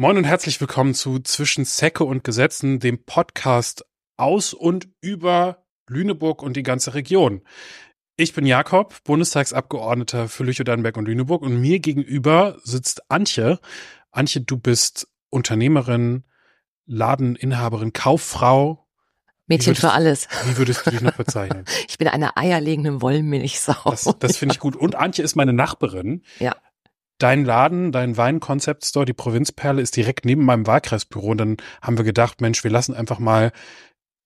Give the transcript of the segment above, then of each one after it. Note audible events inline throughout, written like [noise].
Moin und herzlich willkommen zu Zwischen Säcke und Gesetzen, dem Podcast aus und über Lüneburg und die ganze Region. Ich bin Jakob, Bundestagsabgeordneter für Lüchow-Dannenberg und Lüneburg und mir gegenüber sitzt Antje. Antje, du bist Unternehmerin, Ladeninhaberin, Kauffrau. Mädchen würdest, für alles. Wie würdest du dich noch bezeichnen? [laughs] ich bin eine eierlegende Wollmilchsau. Das, das finde ich gut. Und Antje ist meine Nachbarin. Ja. Dein Laden, dein Wein-Concept-Store, die Provinzperle, ist direkt neben meinem Wahlkreisbüro. Und dann haben wir gedacht, Mensch, wir lassen einfach mal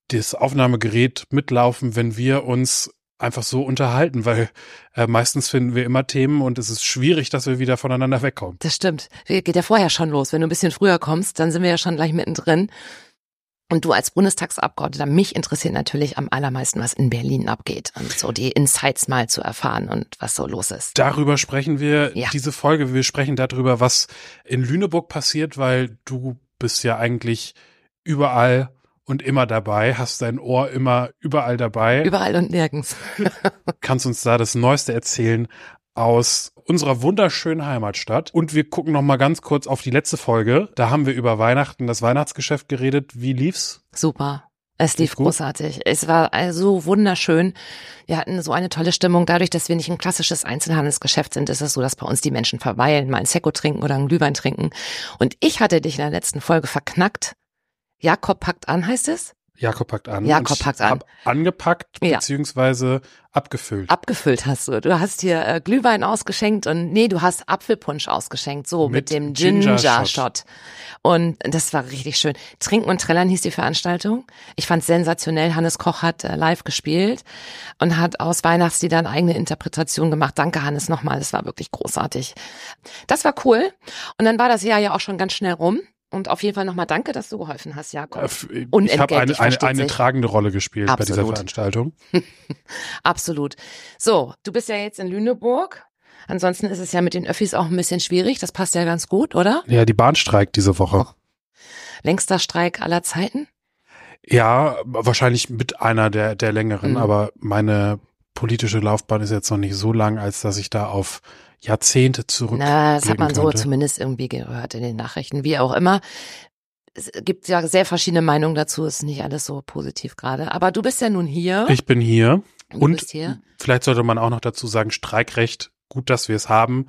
das Aufnahmegerät mitlaufen, wenn wir uns einfach so unterhalten, weil äh, meistens finden wir immer Themen und es ist schwierig, dass wir wieder voneinander wegkommen. Das stimmt. Geht ja vorher schon los. Wenn du ein bisschen früher kommst, dann sind wir ja schon gleich mittendrin. Und du als Bundestagsabgeordneter, mich interessiert natürlich am allermeisten, was in Berlin abgeht und so die Insights mal zu erfahren und was so los ist. Darüber sprechen wir Ja. diese Folge. Wir sprechen darüber, was in Lüneburg passiert, weil du bist ja eigentlich überall und immer dabei, hast dein Ohr immer überall dabei. Überall und nirgends. [laughs] Kannst uns da das Neueste erzählen aus unserer wunderschönen Heimatstadt. Und wir gucken noch mal ganz kurz auf die letzte Folge. Da haben wir über Weihnachten, das Weihnachtsgeschäft geredet. Wie lief's? Super. Es lief großartig. Es war so wunderschön. Wir hatten so eine tolle Stimmung. Dadurch, dass wir nicht ein klassisches Einzelhandelsgeschäft sind, ist es so, dass bei uns die Menschen verweilen, mal ein Sekko trinken oder einen Glühwein trinken. Und ich hatte dich in der letzten Folge verknackt. Jakob packt an, heißt es? Jakob packt an. Jakob packt an. Angepackt, Ja. beziehungsweise abgefüllt. Abgefüllt hast du. Du hast hier äh, Glühwein ausgeschenkt und nee, du hast Apfelpunsch ausgeschenkt, so mit, Mit dem Ginger Ginger Shot. Shot. Und das war richtig schön. Trinken und Trällern hieß die Veranstaltung. Ich fand sensationell. Hannes Koch hat äh, live gespielt und hat aus Weihnachtsliedern eigene Interpretation gemacht. Danke Hannes nochmal, das war wirklich großartig. Das war cool. Und dann war das Jahr ja auch schon ganz schnell rum. Und auf jeden Fall nochmal danke, dass du geholfen hast, Jakob. Äh, f- Ich habe eine, eine, eine tragende Rolle gespielt bei dieser Absolut. Veranstaltung. [laughs] Absolut. So, du bist ja jetzt in Lüneburg. Ansonsten ist es ja mit den Öffis auch ein bisschen schwierig. Das passt ja ganz gut, oder? Ja, die Bahn streikt diese Woche. Längster Streik aller Zeiten? Ja, wahrscheinlich mit einer der, der längeren, Mhm. aber meine politische Laufbahn ist jetzt noch nicht so lang, als dass ich da auf Jahrzehnte zurück. Na, das hat man so könnte. zumindest irgendwie gehört in den Nachrichten, wie auch immer. Es gibt ja sehr verschiedene Meinungen dazu, ist nicht alles so positiv gerade. Aber du bist ja nun hier. Ich bin hier du und bist hier. vielleicht sollte man auch noch dazu sagen, Streikrecht, gut, dass wir es haben.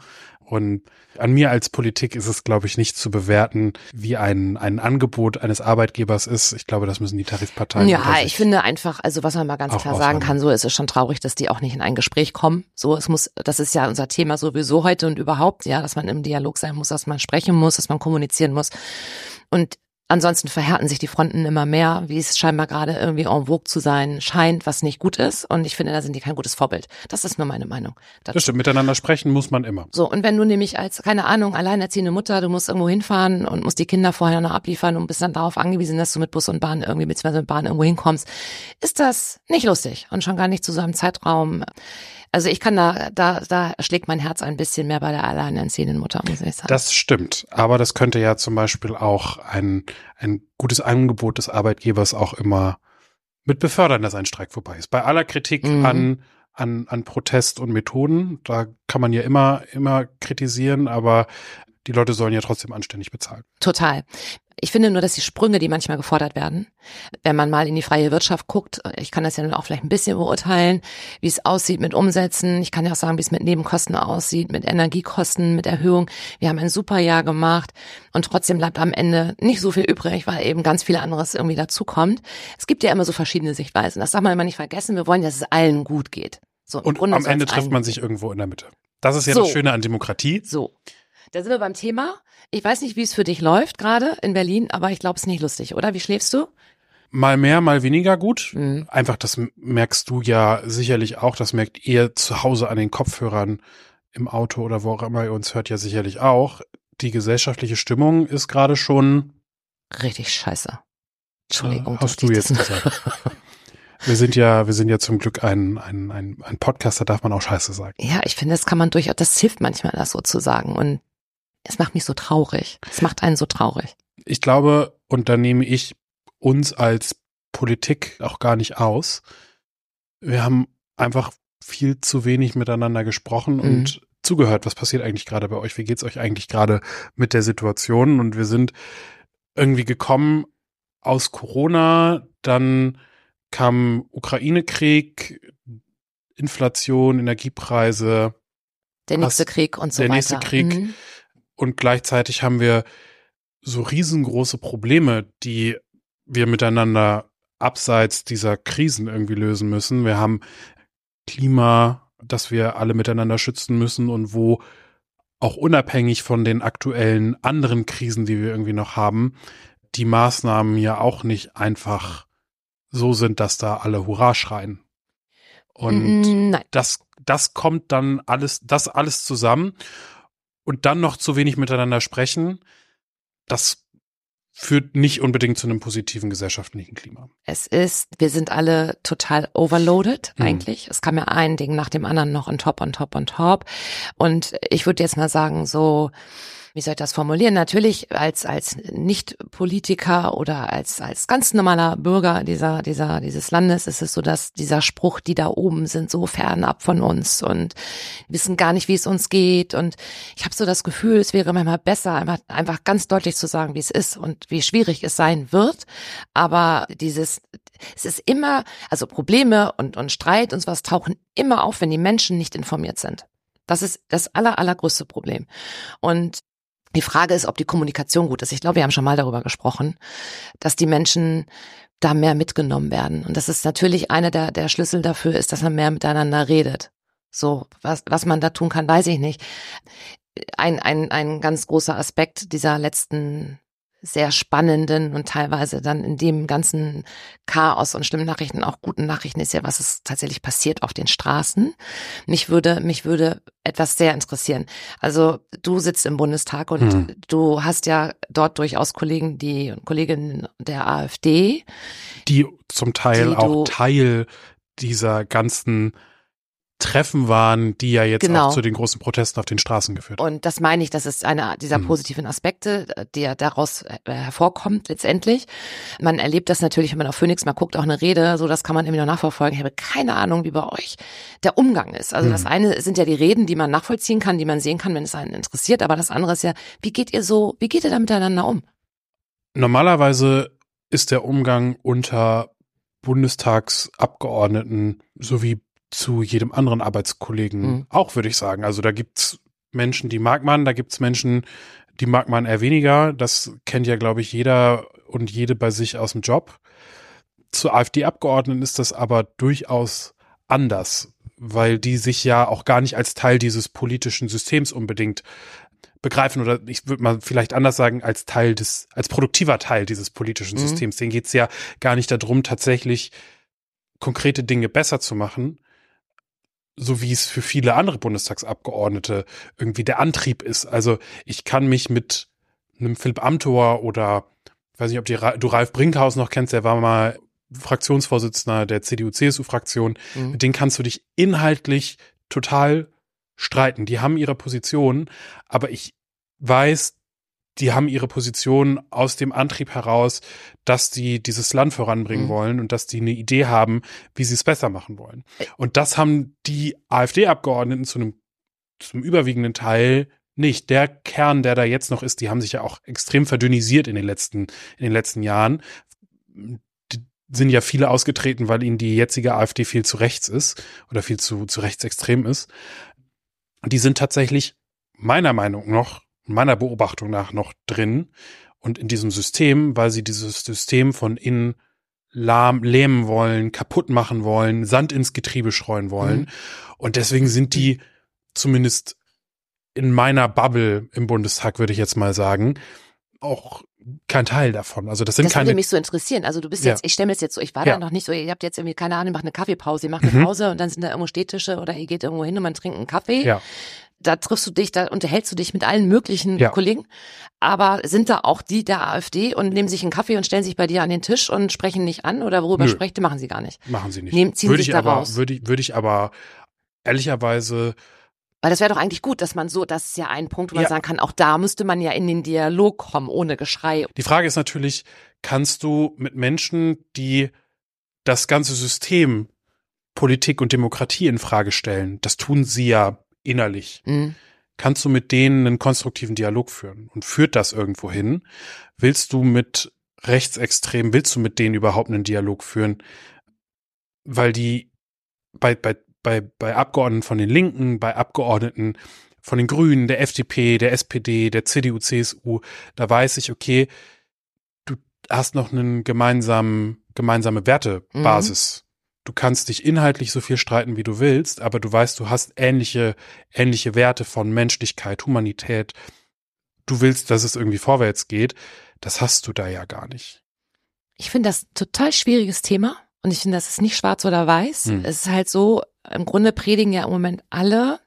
Und an mir als Politik ist es, glaube ich, nicht zu bewerten, wie ein, ein Angebot eines Arbeitgebers ist. Ich glaube, das müssen die Tarifparteien. Ja, ich finde einfach, also was man mal ganz klar sagen kann, so ist es schon traurig, dass die auch nicht in ein Gespräch kommen. So, es muss, das ist ja unser Thema sowieso heute und überhaupt, ja, dass man im Dialog sein muss, dass man sprechen muss, dass man kommunizieren muss. Und ansonsten verhärten sich die Fronten immer mehr, wie es scheinbar gerade irgendwie en vogue zu sein scheint, was nicht gut ist. Und ich finde, da sind die kein gutes Vorbild. Das ist nur meine Meinung. dazu. Das stimmt, miteinander sprechen muss man immer. So, und wenn du nämlich als, keine Ahnung, alleinerziehende Mutter, du musst irgendwo hinfahren und musst die Kinder vorher noch abliefern und bist dann darauf angewiesen, dass du mit Bus und Bahn irgendwie, beziehungsweise mit Bahn irgendwo hinkommst, ist das nicht lustig und schon gar nicht zu so einem Zeitraum. Also ich kann da, da, da schlägt mein Herz ein bisschen mehr bei der alleinerziehenden Mutter, muss ich sagen. Das stimmt. Aber das könnte ja zum Beispiel auch ein, ein gutes Angebot des Arbeitgebers auch immer mit befördern, dass ein Streik vorbei ist. Bei aller Kritik Mhm. an, an, an Protest und Methoden, da kann man ja immer, immer kritisieren, aber die Leute sollen ja trotzdem anständig bezahlen. Total. Ich finde nur, dass die Sprünge, die manchmal gefordert werden, wenn man mal in die freie Wirtschaft guckt, ich kann das ja dann auch vielleicht ein bisschen beurteilen, wie es aussieht mit Umsätzen. Ich kann ja auch sagen, wie es mit Nebenkosten aussieht, mit Energiekosten, mit Erhöhung. Wir haben ein super Jahr gemacht und trotzdem bleibt am Ende nicht so viel übrig, weil eben ganz viel anderes irgendwie dazukommt. Es gibt ja immer so verschiedene Sichtweisen. Das darf man immer nicht vergessen. Wir wollen, dass es allen gut geht. So, Und am Ende trifft man sich irgendwo in der Mitte. Das ist ja So. das Schöne an Demokratie. so, da sind wir beim Thema. Ich weiß nicht, wie es für dich läuft gerade in Berlin, aber ich glaube, es ist nicht lustig, oder? Wie schläfst du? Mal mehr, mal weniger gut. Mhm. Einfach, das merkst du ja sicherlich auch, das merkt ihr zu Hause an den Kopfhörern im Auto oder wo auch immer ihr uns hört, ja sicherlich auch. Die gesellschaftliche Stimmung ist gerade schon, Richtig scheiße. Entschuldigung. äh, hast du jetzt gesagt. [laughs] Wir sind ja, wir sind ja zum Glück ein, ein, ein, ein Podcast, da darf man auch Scheiße sagen. Ja, ich finde, das kann man durchaus, das hilft manchmal, das so zu sagen. Und es macht mich so traurig. Es macht einen so traurig. Ich glaube, und da nehme ich uns als Politik auch gar nicht aus. Wir haben einfach viel zu wenig miteinander gesprochen Mhm. und zugehört, was passiert eigentlich gerade bei euch, wie geht's euch eigentlich gerade mit der Situation und wir sind irgendwie gekommen aus Corona, dann kam Ukraine-Krieg, Inflation, Energiepreise. Der nächste Krieg und so der weiter. Der nächste Krieg. Mhm. Und gleichzeitig haben wir so riesengroße Probleme, die wir miteinander abseits dieser Krisen irgendwie lösen müssen. Wir haben Klima, das wir alle miteinander schützen müssen und wo auch unabhängig von den aktuellen anderen Krisen, die wir irgendwie noch haben, die Maßnahmen ja auch nicht einfach so sind, dass da alle Hurra schreien. Und Mm, Nein. das, das kommt dann alles, das alles zusammen und dann noch zu wenig miteinander sprechen, das führt nicht unbedingt zu einem positiven gesellschaftlichen Klima. Es ist, wir sind alle total overloaded Mhm. eigentlich. Es kam ja ein Ding nach dem anderen noch on top, on top, on top. Und ich würde jetzt mal sagen, so, wie soll ich das formulieren? Natürlich als, als Nicht-Politiker oder als, als ganz normaler Bürger dieser, dieser, dieses Landes ist es so, dass dieser Spruch, die da oben sind so fernab von uns und wissen gar nicht, wie es uns geht. Und ich habe so das Gefühl, es wäre manchmal besser, einfach, einfach ganz deutlich zu sagen, wie es ist und wie schwierig es sein wird. Aber dieses, es ist immer, also Probleme und, und Streit und sowas tauchen immer auf, wenn die Menschen nicht informiert sind. Das ist das aller, allergrößte Problem. Und die Frage ist, ob die Kommunikation gut ist. Ich glaube, wir haben schon mal darüber gesprochen, dass die Menschen da mehr mitgenommen werden. Und das ist natürlich einer der, der Schlüssel dafür ist, dass man mehr miteinander redet. So, was, was man da tun kann, weiß ich nicht. Ein, ein, ein ganz großer Aspekt dieser letzten sehr spannenden und teilweise dann in dem ganzen Chaos und schlimmen Nachrichten auch guten Nachrichten ist ja, was ist tatsächlich passiert auf den Straßen. Mich würde, mich würde etwas sehr interessieren. Also du sitzt im Bundestag und Hm. du hast ja dort durchaus Kollegen, die Kolleginnen der AfD. Die zum Teil Die auch Teil dieser ganzen Treffen waren, die ja jetzt Genau. auch zu den großen Protesten auf den Straßen geführt haben. Und das meine ich, das ist einer dieser Mhm. positiven Aspekte, der daraus äh, hervorkommt letztendlich. Man erlebt das natürlich, wenn man auf Phoenix mal guckt, auch eine Rede, so das kann man irgendwie noch nachverfolgen. Ich habe keine Ahnung, wie bei euch der Umgang ist. Also das Mhm. eine sind ja die Reden, die man nachvollziehen kann, die man sehen kann, wenn es einen interessiert. Aber das andere ist ja, wie geht ihr so, wie geht ihr da miteinander um? Normalerweise ist der Umgang unter Bundestagsabgeordneten sowie zu jedem anderen Arbeitskollegen Mhm. auch, würde ich sagen. Also da gibt's Menschen, die mag man, da gibt's Menschen, die mag man eher weniger. Das kennt ja, glaube ich, jeder und jede bei sich aus dem Job. Zu AfD-Abgeordneten ist das aber durchaus anders, weil die sich ja auch gar nicht als Teil dieses politischen Systems unbedingt begreifen oder ich würde mal vielleicht anders sagen, als Teil des, als produktiver Teil dieses politischen Mhm. Systems. Denen geht's ja gar nicht darum, tatsächlich konkrete Dinge besser zu machen, so wie es für viele andere Bundestagsabgeordnete irgendwie der Antrieb ist. Also ich kann mich mit einem Philipp Amthor oder ich weiß nicht, ob die, du Ralf Brinkhaus noch kennst, der war mal Fraktionsvorsitzender der CDU-CSU-Fraktion. Mhm. Mit denen kannst du dich inhaltlich total streiten. Die haben ihre Position, aber ich weiß, die haben ihre Position aus dem Antrieb heraus, dass die dieses Land voranbringen Mhm. wollen und dass die eine Idee haben, wie sie es besser machen wollen. Und das haben die AfD-Abgeordneten zu einem zum überwiegenden Teil nicht. Der Kern, der da jetzt noch ist, die haben sich ja auch extrem verdünnisiert in den letzten, in den letzten Jahren. Die sind ja viele ausgetreten, weil ihnen die jetzige AfD viel zu rechts ist oder viel zu, zu rechtsextrem ist. Die sind tatsächlich meiner Meinung nach, meiner Beobachtung nach noch drin und in diesem System, weil sie dieses System von innen lahm, lähmen wollen, kaputt machen wollen, Sand ins Getriebe streuen wollen. Mhm. Und deswegen sind die zumindest in meiner Bubble im Bundestag, würde ich jetzt mal sagen, auch kein Teil davon. Also das sind Das keine. würde mich so interessieren. Also du bist Ja. jetzt, ich stelle mir das jetzt so, ich war Ja. da noch nicht so, ihr habt jetzt irgendwie, keine Ahnung, macht eine Kaffeepause, ihr macht eine Mhm. Pause und dann sind da irgendwo Städtische oder ihr geht irgendwo hin und man trinkt einen Kaffee. ja. Da triffst du dich, da unterhältst du dich mit allen möglichen Ja. Kollegen. Aber sind da auch die der AfD und nehmen sich einen Kaffee und stellen sich bei dir an den Tisch und sprechen nicht an oder worüber Nö. sprecht, machen sie gar nicht. Machen sie nicht. Nehmen- ziehen würde sich ich da aber, raus. würde ich, würde ich aber ehrlicherweise Weil das wäre doch eigentlich gut, dass man so, das ist ja ein Punkt, wo man Ja. sagen kann, auch da müsste man ja in den Dialog kommen, ohne Geschrei. Die Frage ist natürlich, kannst du mit Menschen, die das ganze System Politik und Demokratie in Frage stellen, das tun sie ja innerlich. Mhm. Kannst du mit denen einen konstruktiven Dialog führen? Und führt das irgendwo hin? Willst du mit Rechtsextremen, willst du mit denen überhaupt einen Dialog führen? Weil die bei, bei, bei, bei Abgeordneten von den Linken, bei Abgeordneten von den Grünen, der FDP, der SPD, der CDU, CSU, da weiß ich, okay, du hast noch einen gemeinsamen, gemeinsame Wertebasis. Mhm. Du kannst dich inhaltlich so viel streiten, wie du willst, aber du weißt, du hast ähnliche, ähnliche Werte von Menschlichkeit, Humanität. Du willst, dass es irgendwie vorwärts geht. Das hast du da ja gar nicht. Ich finde das total schwieriges Thema und ich finde, das ist nicht schwarz oder weiß. Hm. Es ist halt so, im Grunde predigen ja im Moment alle,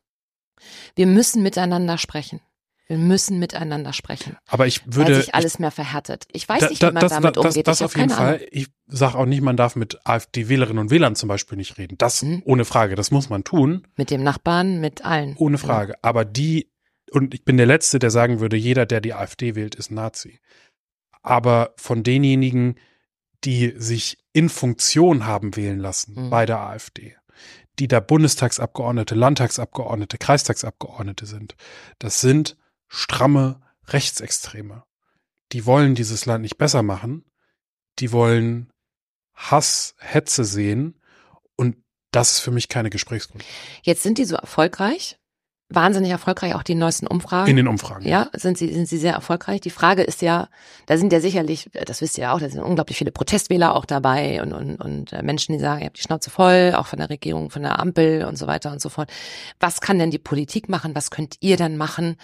wir müssen miteinander sprechen. Wir müssen miteinander sprechen. Aber ich würde. Weil sich alles mehr verhärtet. Ich weiß nicht, wie man das, damit das, umgeht. Das, das auf jeden Fall. Ahnung. Ich sage auch nicht, man darf mit AfD-Wählerinnen und Wählern zum Beispiel nicht reden. Das hm. ohne Frage. Das muss man tun. Mit dem Nachbarn, mit allen. Ohne Frage. Ja. Aber die, und ich bin der Letzte, der sagen würde, jeder, der die AfD wählt, ist Nazi. Aber von denjenigen, die sich in Funktion haben wählen lassen hm. bei der AfD, die da Bundestagsabgeordnete, Landtagsabgeordnete, Kreistagsabgeordnete sind, das sind stramme Rechtsextreme. Die wollen dieses Land nicht besser machen. Die wollen Hass, Hetze sehen. Und das ist für mich keine Gesprächsgrundlage. Jetzt sind die so erfolgreich. Wahnsinnig erfolgreich, auch die neuesten Umfragen. In den Umfragen. Ja, sind sie, sind sie sehr erfolgreich. Die Frage ist ja, da sind ja sicherlich, das wisst ihr ja auch, da sind unglaublich viele Protestwähler auch dabei und, und, und äh, Menschen, die sagen, ihr habt die Schnauze voll, auch von der Regierung, von der Ampel und so weiter und so fort. Was kann denn die Politik machen? Was könnt ihr denn machen?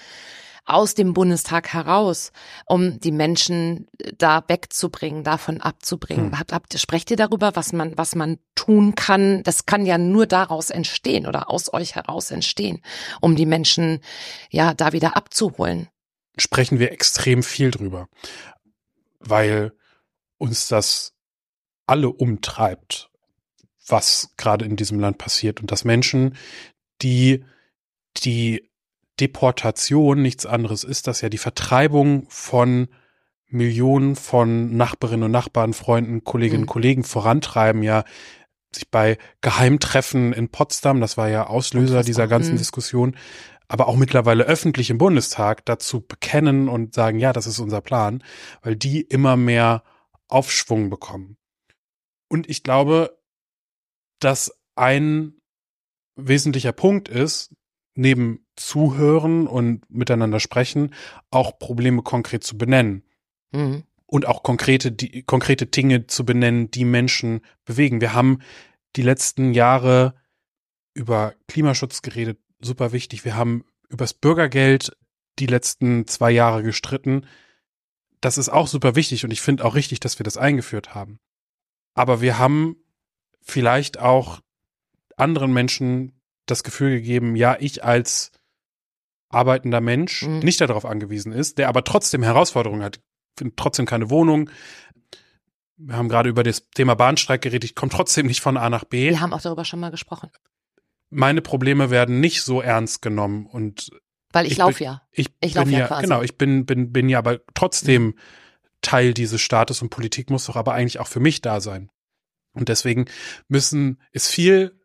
Aus dem Bundestag heraus, um die Menschen äh, da wegzubringen, davon abzubringen. Hm. Habt, habt, sprecht ihr darüber, was man, was man tun kann? Das kann ja nur daraus entstehen oder aus euch heraus entstehen, um die Menschen ja da wieder abzuholen. Sprechen wir extrem viel drüber, weil uns das alle umtreibt, was gerade in diesem Land passiert und dass Menschen, die die Deportation nichts anderes ist, dass ja die Vertreibung von Millionen von Nachbarinnen und Nachbarn, Freunden, Kolleginnen und mhm. Kollegen vorantreiben, ja sich bei Geheimtreffen in Potsdam, das war ja Auslöser dieser ganzen mhm. Diskussion, aber auch mittlerweile öffentlich im Bundestag dazu bekennen und sagen, ja, das ist unser Plan, weil die immer mehr Aufschwung bekommen. Und ich glaube, dass ein wesentlicher Punkt ist, neben Zuhören und miteinander sprechen, auch Probleme konkret zu benennen. Mhm. Und auch konkrete, die, konkrete Dinge zu benennen, die Menschen bewegen. Wir haben die letzten Jahre über Klimaschutz geredet, super wichtig. Wir haben übers Bürgergeld die letzten zwei Jahre gestritten. Das ist auch super wichtig und ich finde auch richtig, dass wir das eingeführt haben. Aber wir haben vielleicht auch anderen Menschen das Gefühl gegeben, ja, ich als arbeitender Mensch mhm. nicht darauf angewiesen ist, der aber trotzdem Herausforderungen hat, findet trotzdem keine Wohnung. Wir haben gerade über das Thema Bahnstreik geredet, ich komme trotzdem nicht von A nach B. Wir haben auch darüber schon mal gesprochen. Meine Probleme werden nicht so ernst genommen und weil ich, ich laufe ja. Ich, ich laufe ja, quasi. genau, ich bin bin bin ja aber trotzdem mhm. Teil dieses Staates und Politik muss doch aber eigentlich auch für mich da sein. Und deswegen müssen ist viel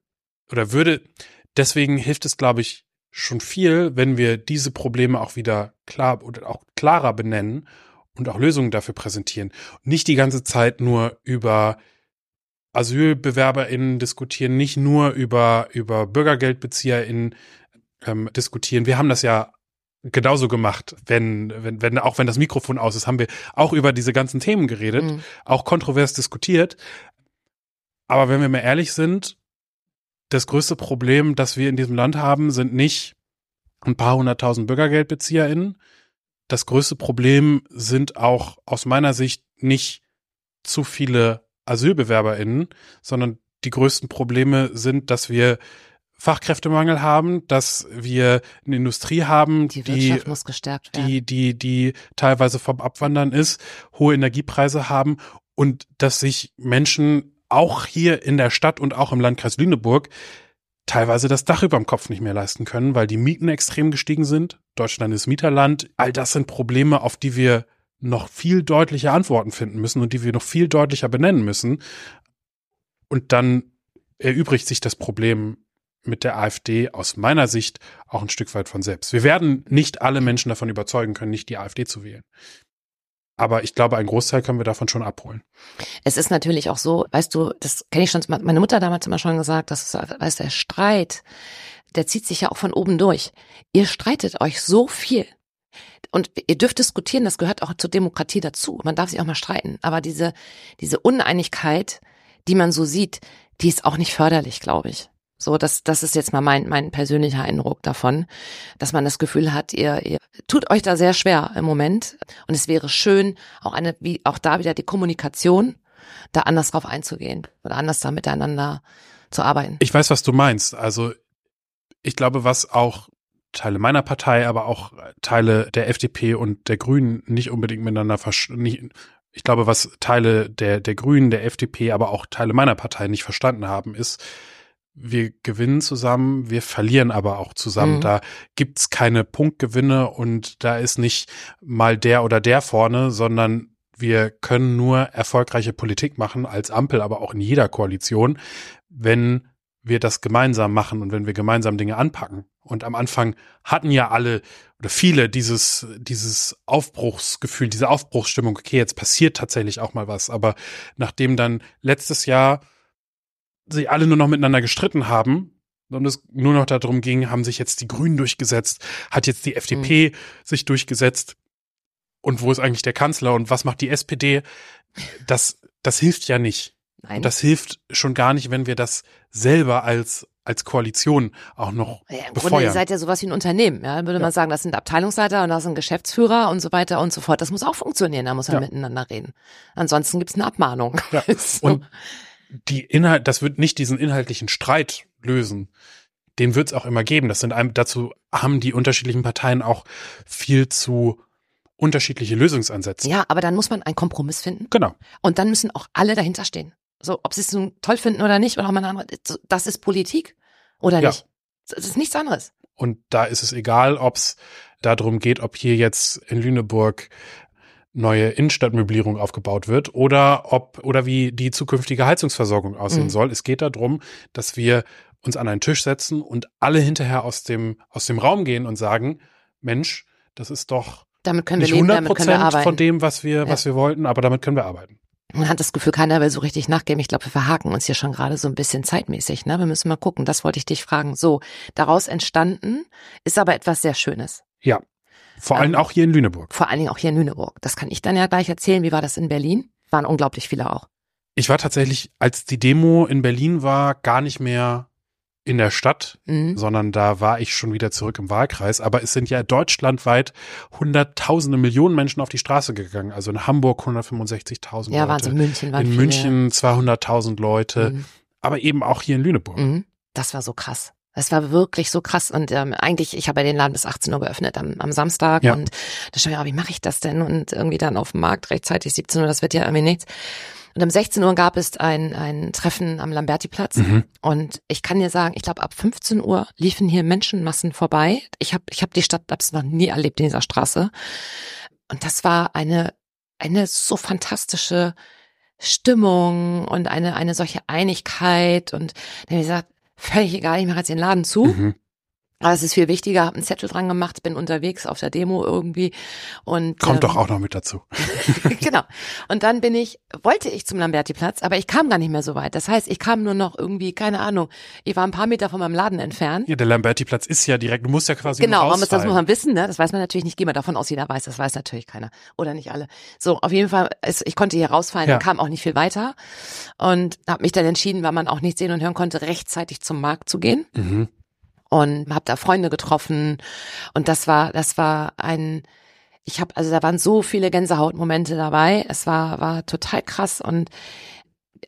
oder würde deswegen hilft es, glaube ich, schon viel, wenn wir diese Probleme auch wieder klar oder auch klarer benennen und auch Lösungen dafür präsentieren. Nicht die ganze Zeit nur über AsylbewerberInnen diskutieren, nicht nur über, über BürgergeldbezieherInnen ähm, diskutieren. Wir haben das ja genauso gemacht, wenn, wenn, wenn, auch wenn das Mikrofon aus ist, haben wir auch über diese ganzen Themen geredet, mhm. auch kontrovers diskutiert. Aber wenn wir mal ehrlich sind, das größte Problem, das wir in diesem Land haben, sind nicht ein paar hunderttausend BürgergeldbezieherInnen. Das größte Problem sind auch aus meiner Sicht nicht zu viele AsylbewerberInnen, sondern die größten Probleme sind, dass wir Fachkräftemangel haben, dass wir eine Industrie haben, die, die, die, die, die teilweise vom Abwandern ist, hohe Energiepreise haben und dass sich Menschen auch hier in der Stadt und auch im Landkreis Lüneburg teilweise das Dach über dem Kopf nicht mehr leisten können, weil die Mieten extrem gestiegen sind. Deutschland ist Mieterland. All das sind Probleme, auf die wir noch viel deutlicher Antworten finden müssen und die wir noch viel deutlicher benennen müssen. Und dann erübrigt sich das Problem mit der AfD aus meiner Sicht auch ein Stück weit von selbst. Wir werden nicht alle Menschen davon überzeugen können, nicht die AfD zu wählen. Aber ich glaube, einen Großteil können wir davon schon abholen. Es ist natürlich auch so, weißt du, das kenne ich schon, meine Mutter damals immer schon gesagt, dass, weißt du, der Streit, der zieht sich ja auch von oben durch. Ihr streitet euch so viel. Und ihr dürft diskutieren, das gehört auch zur Demokratie dazu. Man darf sich auch mal streiten. Aber diese, diese Uneinigkeit, die man so sieht, die ist auch nicht förderlich, glaube ich. So, das, das ist jetzt mal mein, mein persönlicher Eindruck davon, dass man das Gefühl hat, ihr, ihr tut euch da sehr schwer im Moment. Und es wäre schön, auch eine, wie auch da wieder die Kommunikation, da anders drauf einzugehen oder anders da miteinander zu arbeiten. Ich weiß, was du meinst. Also, ich glaube, was auch Teile meiner Partei, aber auch Teile der FDP und der Grünen nicht unbedingt miteinander verstehen. Ich glaube, was Teile der, der Grünen, der FDP, aber auch Teile meiner Partei nicht verstanden haben, ist, wir gewinnen zusammen, wir verlieren aber auch zusammen. Mhm. Da gibt's keine Punktgewinne und da ist nicht mal der oder der vorne, sondern wir können nur erfolgreiche Politik machen als Ampel, aber auch in jeder Koalition, wenn wir das gemeinsam machen und wenn wir gemeinsam Dinge anpacken. Und am Anfang hatten ja alle oder viele dieses, dieses Aufbruchsgefühl, diese Aufbruchsstimmung, okay, jetzt passiert tatsächlich auch mal was. Aber nachdem dann letztes Jahr sie alle nur noch miteinander gestritten haben und es nur noch darum ging, haben sich jetzt die Grünen durchgesetzt, hat jetzt die FDP mhm. sich durchgesetzt und wo ist eigentlich der Kanzler und was macht die SPD? Das, das hilft ja nicht. Nein. Und das hilft schon gar nicht, wenn wir das selber als als Koalition auch noch ja, Im befeuern. Grunde, ihr seid ja sowas wie ein Unternehmen, ja, würde ja. man sagen, das sind Abteilungsleiter und das sind Geschäftsführer und so weiter und so fort. Das muss auch funktionieren, da muss man ja. miteinander reden. Ansonsten gibt's eine Abmahnung. Ja. [laughs] so. Und die Inhalt, das wird nicht diesen inhaltlichen Streit lösen. Den wird es auch immer geben. Das sind einem, dazu haben die unterschiedlichen Parteien auch viel zu unterschiedliche Lösungsansätze. Ja, aber dann muss man einen Kompromiss finden. Genau. Und dann müssen auch alle dahinter stehen. So, ob sie es nun toll finden oder nicht, oder auch mal eine andere, das ist Politik oder nicht. Ja. Das ist nichts anderes. Und da ist es egal, ob es darum geht, ob hier jetzt in Lüneburg neue Innenstadtmöblierung aufgebaut wird oder ob oder wie die zukünftige Heizungsversorgung aussehen mhm. soll. Es geht darum, dass wir uns an einen Tisch setzen und alle hinterher aus dem aus dem Raum gehen und sagen, Mensch, das ist doch damit können nicht wir leben, 100 Prozent von dem, was wir ja. was wir wollten, aber damit können wir arbeiten. Man hat das Gefühl, keiner will so richtig nachgeben. Ich glaube, wir verhaken uns hier schon gerade so ein bisschen zeitmäßig. Ne? Wir müssen mal gucken. Das wollte ich dich fragen. So, daraus entstanden ist aber etwas sehr Schönes. Ja, vor allem ähm, auch hier in Lüneburg. Vor allen Dingen auch hier in Lüneburg. Das kann ich dann ja gleich erzählen. Wie war das in Berlin? Waren unglaublich viele auch. Ich war tatsächlich, als die Demo in Berlin war, gar nicht mehr in der Stadt, mhm. sondern da war ich schon wieder zurück im Wahlkreis. Aber es sind ja deutschlandweit hunderttausende Millionen Menschen auf die Straße gegangen. Also in Hamburg 165.000 ja, Leute. In München waren In viele. München 200.000 Leute. Mhm. Aber eben auch hier in Lüneburg. Mhm. Das war so krass. Das war wirklich so krass. Und ähm, eigentlich, ich habe ja den Laden bis 18 Uhr geöffnet am, am Samstag. Ja. Und da stand ich, wie mache ich das denn? Und irgendwie dann auf dem Markt rechtzeitig 17 Uhr, das wird ja irgendwie nichts. Und um 16 Uhr gab es ein, ein Treffen am Lamberti-Platz. Mhm. Und ich kann dir sagen, ich glaube, ab 15 Uhr liefen hier Menschenmassen vorbei. Ich habe ich hab die Stadt hab's noch nie erlebt in dieser Straße. Und das war eine, eine so fantastische Stimmung und eine, eine solche Einigkeit. Und dann habe ich gesagt, völlig egal, ich mache jetzt den Laden zu. Mhm. Aber es ist viel wichtiger, habe einen Zettel dran gemacht, bin unterwegs auf der Demo irgendwie und kommt ähm, doch auch noch mit dazu. [laughs] [laughs] genau. Und dann bin ich, wollte ich zum Lamberti-Platz, aber ich kam gar nicht mehr so weit. Das heißt, ich kam nur noch irgendwie, keine Ahnung, ich war ein paar Meter von meinem Laden entfernt. Ja, der Lamberti-Platz ist ja direkt, du musst ja quasi Genau, man muss, das muss man wissen, ne? Das weiß man natürlich nicht. Geh mal davon aus, jeder weiß, das weiß natürlich keiner oder nicht alle. So, auf jeden Fall, es, ich konnte hier rausfallen, ja. kam auch nicht viel weiter und habe mich dann entschieden, weil man auch nicht sehen und hören konnte, rechtzeitig zum Markt zu gehen. Mhm und habe da Freunde getroffen und das war das war ein ich habe also da waren so viele Gänsehautmomente dabei es war war total krass und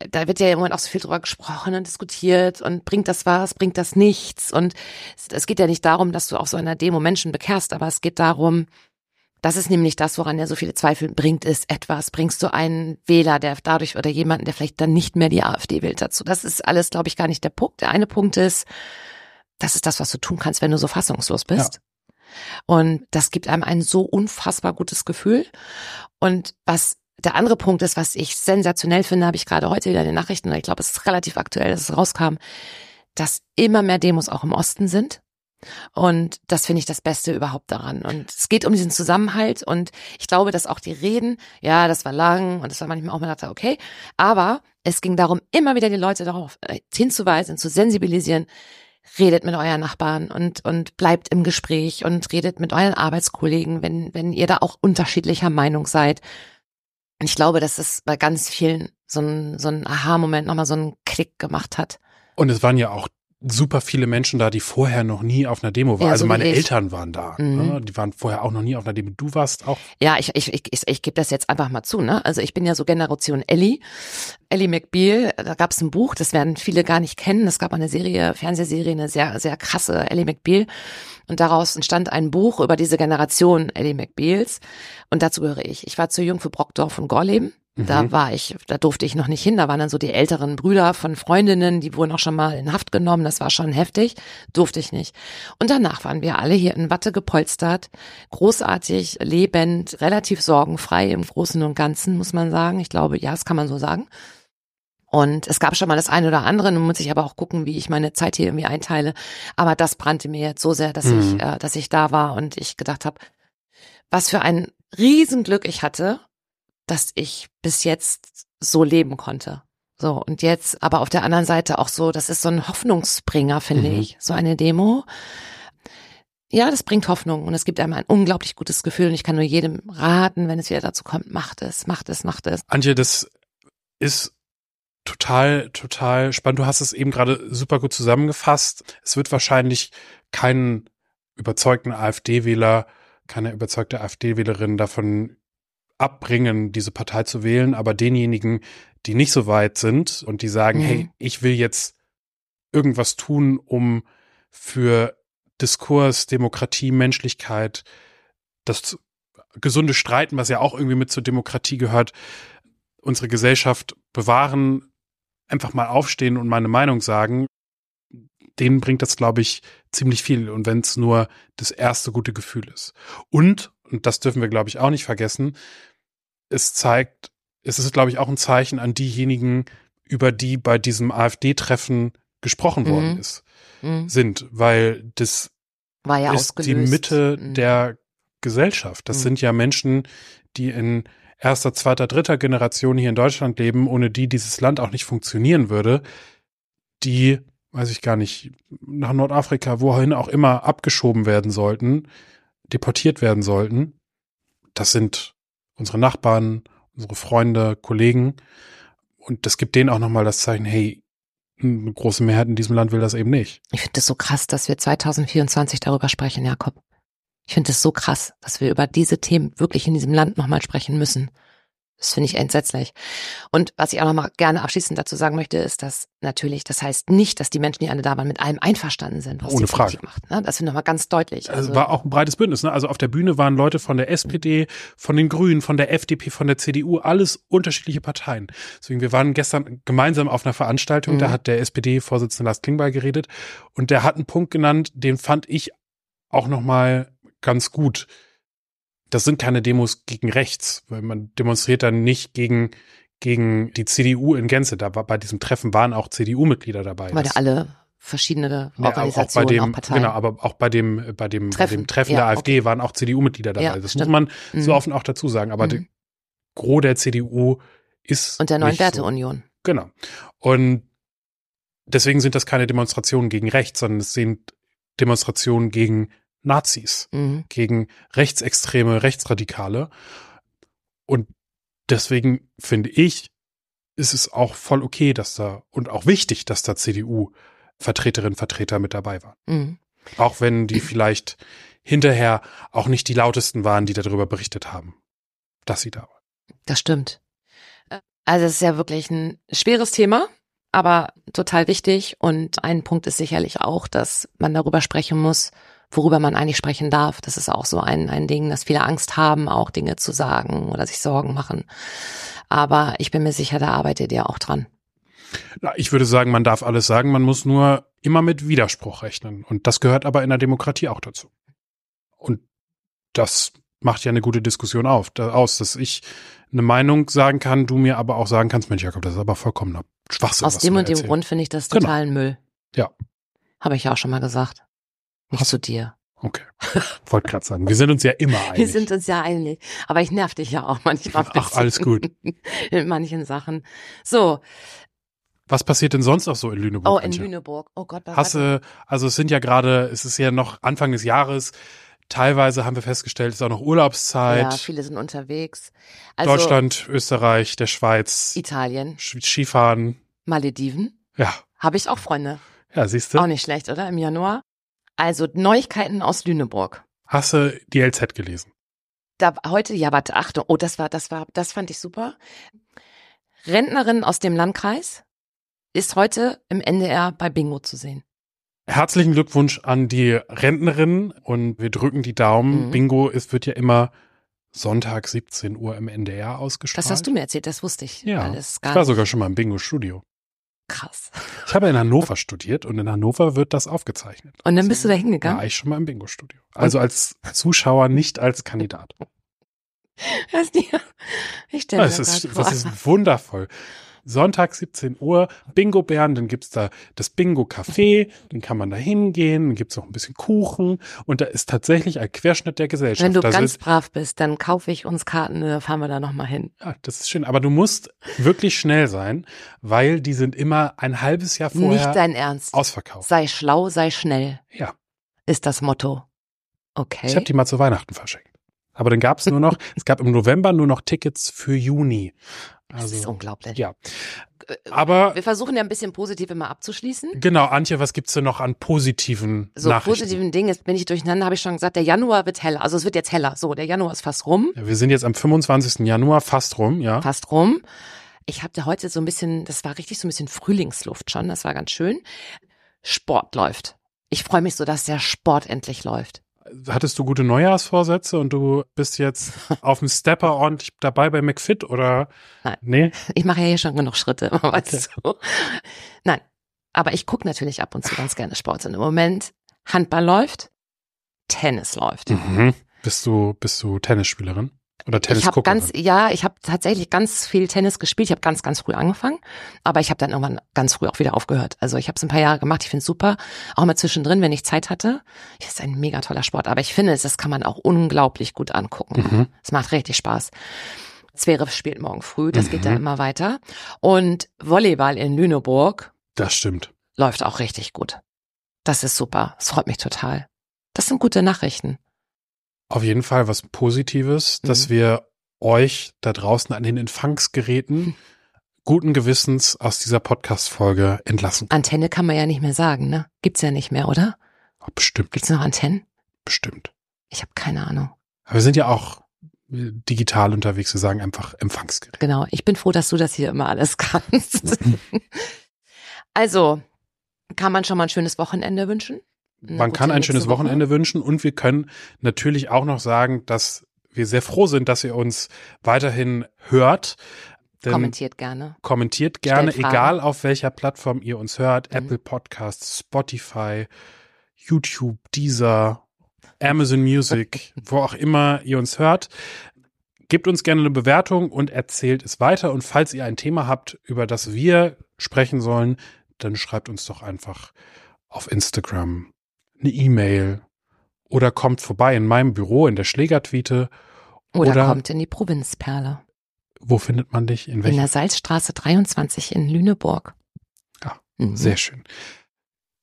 da wird ja im Moment auch so viel drüber gesprochen und diskutiert und bringt das was, bringt das nichts und es geht ja nicht darum, dass du auf so einer Demo Menschen bekehrst, aber es geht darum, das ist nämlich das, woran er so viele Zweifel bringt, ist etwas. Bringst du einen Wähler, der dadurch oder jemanden, der vielleicht dann nicht mehr die AfD wählt dazu. Das ist alles, glaube ich, gar nicht der Punkt. Der eine Punkt ist, das ist das, was du tun kannst, wenn du so fassungslos bist. Ja. Und das gibt einem ein so unfassbar gutes Gefühl. Und was der andere Punkt ist, was ich sensationell finde, habe ich gerade heute wieder in den Nachrichten, ich glaube, es ist relativ aktuell, dass es rauskam. dass immer mehr Demos auch im Osten sind. Und das finde ich das Beste überhaupt daran. Und es geht um diesen Zusammenhalt. Und ich glaube, dass auch die Reden, ja, das war lang und das war manchmal auch mal dachte, okay. Aber es ging darum, immer wieder die Leute darauf äh, hinzuweisen, zu sensibilisieren. Redet mit euren Nachbarn und, und bleibt im Gespräch und redet mit euren Arbeitskollegen, wenn, wenn ihr da auch unterschiedlicher Meinung seid. Und ich glaube, dass es bei ganz vielen so ein, so ein Aha-Moment nochmal so einen Klick gemacht hat. Und es waren ja auch super viele Menschen da, die vorher noch nie auf einer Demo waren. Ja, also so meine. Eltern waren da. Mhm. Ne? Die waren vorher auch noch nie auf einer Demo. Du warst auch. Ja, ich, ich, ich, ich, ich gebe das jetzt einfach mal zu. Ne? Also ich bin ja so Generation Ellie. Ellie McBeal, da gab es ein Buch, das werden viele gar nicht kennen. Es gab eine Serie, Fernsehserie, eine sehr, sehr krasse Ellie McBeal. Und daraus entstand ein Buch über diese Generation Ellie McBeals. Und dazu gehöre ich. Ich war zu jung für Brockdorf und Gorleben. Da Mhm. war ich, da durfte ich noch nicht hin. Da waren dann so die älteren Brüder von Freundinnen, die wurden auch schon mal in Haft genommen. Das war schon heftig. Durfte ich nicht. Und danach waren wir alle hier in Watte gepolstert. Großartig, lebend, relativ sorgenfrei im Großen und Ganzen, muss man sagen. Ich glaube, ja, das kann man so sagen. Und es gab schon mal das eine oder andere. Nun muss ich aber auch gucken, wie ich meine Zeit hier irgendwie einteile. Aber das brannte mir jetzt so sehr, dass Mhm. ich, äh, dass ich da war und ich gedacht habe, was für ein Riesenglück ich hatte, dass ich bis jetzt so leben konnte. So, und jetzt aber auf der anderen Seite auch so, das ist so ein Hoffnungsbringer, finde Mhm. ich, so eine Demo. Ja, das bringt Hoffnung und es gibt einem ein unglaublich gutes Gefühl und ich kann nur jedem raten, wenn es wieder dazu kommt, macht es, macht es, macht es. Antje, das ist total, total spannend. Du hast es eben gerade super gut zusammengefasst. Es wird wahrscheinlich keinen überzeugten AfD-Wähler, keine überzeugte AfD-Wählerin davon abbringen, diese Partei zu wählen, aber denjenigen, die nicht so weit sind und die sagen, Mhm. hey, ich will jetzt irgendwas tun, um für Diskurs, Demokratie, Menschlichkeit, das gesunde Streiten, was ja auch irgendwie mit zur Demokratie gehört, unsere Gesellschaft bewahren, einfach mal aufstehen und meine Meinung sagen, denen bringt das, glaube ich, ziemlich viel. Und wenn es nur das erste gute Gefühl ist. Und, und das dürfen wir, glaube ich, auch nicht vergessen, es zeigt, es ist, glaube ich, auch ein Zeichen an diejenigen, über die bei diesem AfD-Treffen gesprochen worden Mhm. ist, Mhm. sind, weil das War ja ist die ausgelöst. Mitte Mhm. der Gesellschaft. Das Mhm. sind ja Menschen, die in erster, zweiter, dritter Generation hier in Deutschland leben, ohne die dieses Land auch nicht funktionieren würde, die, weiß ich gar nicht, nach Nordafrika, wohin auch immer abgeschoben werden sollten, deportiert werden sollten. Das sind unsere Nachbarn, unsere Freunde, Kollegen. Und das gibt denen auch nochmal das Zeichen, hey, eine große Mehrheit in diesem Land will das eben nicht. Ich finde es so krass, dass wir 2024 darüber sprechen, Jakob. Ich finde es so krass, dass wir über diese Themen wirklich in diesem Land nochmal sprechen müssen. Das finde ich entsetzlich. Und was ich auch nochmal gerne abschließend dazu sagen möchte, ist, dass natürlich, das heißt nicht, dass die Menschen, die alle da waren, mit allem einverstanden sind, was Ohne die Politik Frage. macht. Ne? Das finde ich nochmal ganz deutlich. Also war auch ein breites Bündnis. Ne? Also auf der Bühne waren Leute von der SPD, von den Grünen, von der FDP, von der CDU, alles unterschiedliche Parteien. Deswegen, wir waren gestern gemeinsam auf einer Veranstaltung, Mhm. da hat der SPD-Vorsitzende Lars Klingbeil geredet und der hat einen Punkt genannt, den fand ich auch nochmal ganz gut. Das sind keine Demos gegen rechts, weil man demonstriert dann nicht gegen gegen die CDU in Gänze. Da war bei diesem Treffen waren auch CDU-Mitglieder dabei. weil da alle verschiedene ja, auch- bei Organisationen, dem, auch Parteien. genau, aber auch bei dem, bei dem, bei Treffen, dem Treffen ja, der AfD waren auch CDU-Mitglieder dabei. Ja, das stimmt. muss man so Mhm. offen auch dazu sagen. Aber Mhm. der Gros der CDU ist Und der neuen nicht so. Werteunion. Genau. Und deswegen sind das keine Demonstrationen gegen rechts, sondern es sind Demonstrationen gegen Nazis, Mhm. gegen rechtsextreme, rechtsradikale. Und deswegen finde ich, ist es auch voll okay, dass da und auch wichtig, dass da CDU-Vertreterinnen, Vertreter mit dabei waren. Mhm. Auch wenn die vielleicht hinterher auch nicht die lautesten waren, die darüber berichtet haben, dass sie da waren. Das stimmt. Also es ist ja wirklich ein schweres Thema, aber total wichtig. Und ein Punkt ist sicherlich auch, dass man darüber sprechen muss, worüber man eigentlich sprechen darf. Das ist auch so ein, ein Ding, dass viele Angst haben, auch Dinge zu sagen oder sich Sorgen machen. Aber ich bin mir sicher, da arbeitet ihr auch dran. Na, ich würde sagen, man darf alles sagen, man muss nur immer mit Widerspruch rechnen. Und das gehört aber in der Demokratie auch dazu. Und das macht ja eine gute Diskussion auf, da, aus, dass ich eine Meinung sagen kann, du mir aber auch sagen kannst, Mensch, Jakob, das ist aber vollkommener Schwachsinn. Aus dem und dem. Grund finde ich das Genau. totalen Müll. Ja. Habe ich ja auch schon mal gesagt. Nicht Hast- zu dir. Okay. Wollte gerade sagen, wir sind uns ja immer einig. Wir sind uns ja einig. Aber ich nerv dich ja auch manchmal. Ach, alles gut. [laughs] In manchen Sachen. So. Was passiert denn sonst noch so in Lüneburg? Oh, in Antje? Lüneburg. Oh Gott, was Hast du, also es sind ja gerade, es ist ja noch Anfang des Jahres. Teilweise haben wir festgestellt, es ist auch noch Urlaubszeit. Ja, viele sind unterwegs. Also Deutschland, Österreich, der Schweiz, Italien, Skifahren. Malediven. Ja, Habe ich auch Freunde. ja, siehst du. Auch nicht schlecht, oder? Im Januar. Also Neuigkeiten aus Lüneburg. Hast du die LZ gelesen? Da heute, ja, warte, Achtung, oh, das war, das war, das fand ich super. Rentnerin aus dem Landkreis ist heute im NDR bei Bingo zu sehen. Herzlichen Glückwunsch an die Rentnerin und wir drücken die Daumen. Mhm. Bingo ist, wird ja immer Sonntag 17 Uhr im NDR ausgestrahlt. Das hast du mir erzählt, das wusste ich. Ja, alles ich gar war nicht. sogar schon mal im Bingo-Studio. Krass. Ich habe in Hannover studiert und in Hannover wird das aufgezeichnet. Und dann bist du da War hingegangen? ich schon mal im Bingo-Studio. Also als Zuschauer, nicht als Kandidat. [laughs] Das ist die- Ich stelle mir Das ist, vor. das ist wundervoll. Sonntag 17 Uhr, Bingo-Bären, dann gibt's da das Bingo-Café, dann kann man da hingehen, dann gibt's noch ein bisschen Kuchen und da ist tatsächlich ein Querschnitt der Gesellschaft. Wenn du da ganz sind, brav bist, dann kaufe ich uns Karten, dann fahren wir da nochmal hin. ja, das ist schön, aber du musst wirklich schnell sein, weil die sind immer ein halbes Jahr vorher Nicht dein Ernst. ausverkauft. Sei schlau, sei schnell, Ja, ist das Motto. Okay. ich habe die mal zu Weihnachten verschenkt. Aber dann gab's nur noch, es gab im November nur noch Tickets für Juni. das ist Also, unglaublich. ja. Aber Wir versuchen ja ein bisschen positiv immer abzuschließen. genau, Antje, was gibt's denn noch an positiven So Nachrichten? positiven Dingen, jetzt bin ich durcheinander, habe ich schon gesagt, der Januar wird heller. Also es wird jetzt heller. So, der Januar ist fast rum. Ja, wir sind jetzt am 25. Januar fast rum, ja. Fast rum. Ich hatte heute so ein bisschen, das war richtig so ein bisschen Frühlingsluft schon, das war ganz schön. Sport läuft. Ich freue mich so, dass der Sport endlich läuft. Hattest du gute Neujahrsvorsätze und du bist jetzt [laughs] auf dem Stepper ordentlich dabei bei McFit oder? Nein. Nee? Ich mache ja hier schon genug Schritte, [laughs] weißt du. Nein, aber ich gucke natürlich ab und zu ganz gerne Sport. Und im Moment Handball läuft, Tennis läuft. Mhm. Bist du, bist du Tennisspielerin? Oder Ich habe Tennisguckerin? ganz, ja, ich habe tatsächlich ganz viel Tennis gespielt. Ich habe ganz, ganz früh angefangen, aber ich habe dann irgendwann ganz früh auch wieder aufgehört. Also ich habe es ein paar Jahre gemacht. Ich finde es super, auch mal zwischendrin, wenn ich Zeit hatte. Es ist ein mega toller Sport, aber ich finde, das kann man auch unglaublich gut angucken. Mhm. Es macht richtig Spaß. Zverev spielt morgen früh, das geht Mhm. dann immer weiter. Und Volleyball in Lüneburg Das stimmt. läuft auch richtig gut. Das ist super. Es freut mich total. Das sind gute Nachrichten. Auf jeden Fall was Positives, dass Mhm. wir euch da draußen an den Empfangsgeräten Hm. guten Gewissens aus dieser Podcast-Folge entlassen. können. Antenne kann man ja nicht mehr sagen, ne? Gibt's ja nicht mehr, oder? Oh, bestimmt, Gibt's noch Antennen? bestimmt. Ich habe keine Ahnung. Aber wir sind ja auch äh, digital unterwegs. Wir sagen einfach Empfangsgerät. Genau. Ich bin froh, dass du das hier immer alles kannst. [laughs] also, kann man schon mal ein schönes Wochenende wünschen? Man kann ein schönes Woche. Wochenende wünschen und wir können natürlich auch noch sagen, dass wir sehr froh sind, dass ihr uns weiterhin hört. Denn Kommentiert gerne. kommentiert gerne, egal auf welcher Plattform ihr uns hört. Mhm. Apple Podcasts, Spotify, YouTube, Deezer, Amazon Music, [laughs] wo auch immer ihr uns hört. Gebt uns gerne eine Bewertung und erzählt es weiter. Und falls ihr ein Thema habt, über das wir sprechen sollen, dann schreibt uns doch einfach auf Instagram eine E-Mail oder kommt vorbei in meinem Büro in der Schlägertweete. Oder, Oder- kommt in die Provinzperle. Wo findet man dich? In In der Salzstraße 23 in Lüneburg. Ah, Mhm. Sehr schön.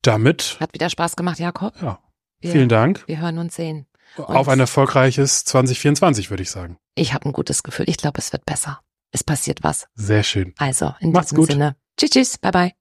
Damit, Hat wieder Spaß gemacht, Jakob. ja, Wir, vielen Dank. Wir hören uns sehen. Auf ein erfolgreiches 2024, würde ich sagen. Ich habe ein gutes Gefühl. Ich glaube, es wird besser. Es passiert was. Sehr schön. Also, in Macht's diesem gut. Sinne. Tschüss, tschüss. Bye, bye.